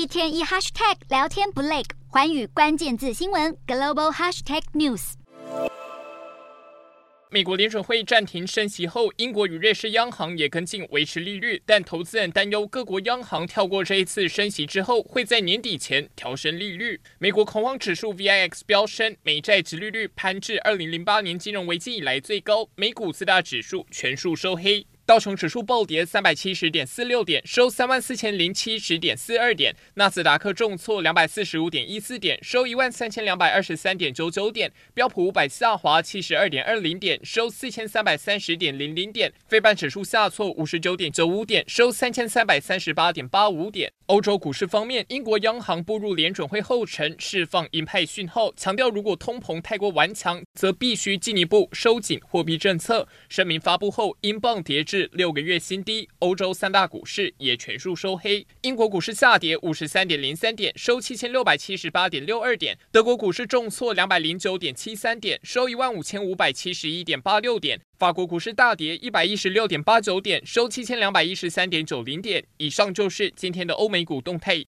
一天一 hashtag 聊天不累，寰宇关键字新闻 global hashtag news。美国联准会暂停升息后，英国与瑞士央行也跟进维持利率，但投资人担忧各国央行跳过这一次升息之后，会在年底前调升利率。美国恐慌指数 VIX 飙升，美债殖利率攀至二零零八年金融危机以来最高，美股四大指数全数收黑。道琼指数暴跌三百七十点四六点，收三万四千零七十点四二点；纳斯达克重挫两百四十五点一四点，收一万三千两百二十三点九九点；标普五百下滑七十二点二零点，收四千三百三十点零零点；非半指数下挫五十九点九五点，收三千三百三十八点八五点。欧洲股市方面，英国央行步入联准会后尘，释放鹰派讯号，强调如果通膨太过顽强，则必须进一步收紧货币政策。声明发布后，英镑跌至六个月新低，欧洲三大股市也全数收黑。英国股市下跌五十三点零三点，收七千六百七十八点六二点。德国股市重挫两百零九点七三点，收一万五千五百七十一点八六点。法国股市大跌一百一十六点八九点，收七千两百一十三点九零点。以上就是今天的欧美股动态。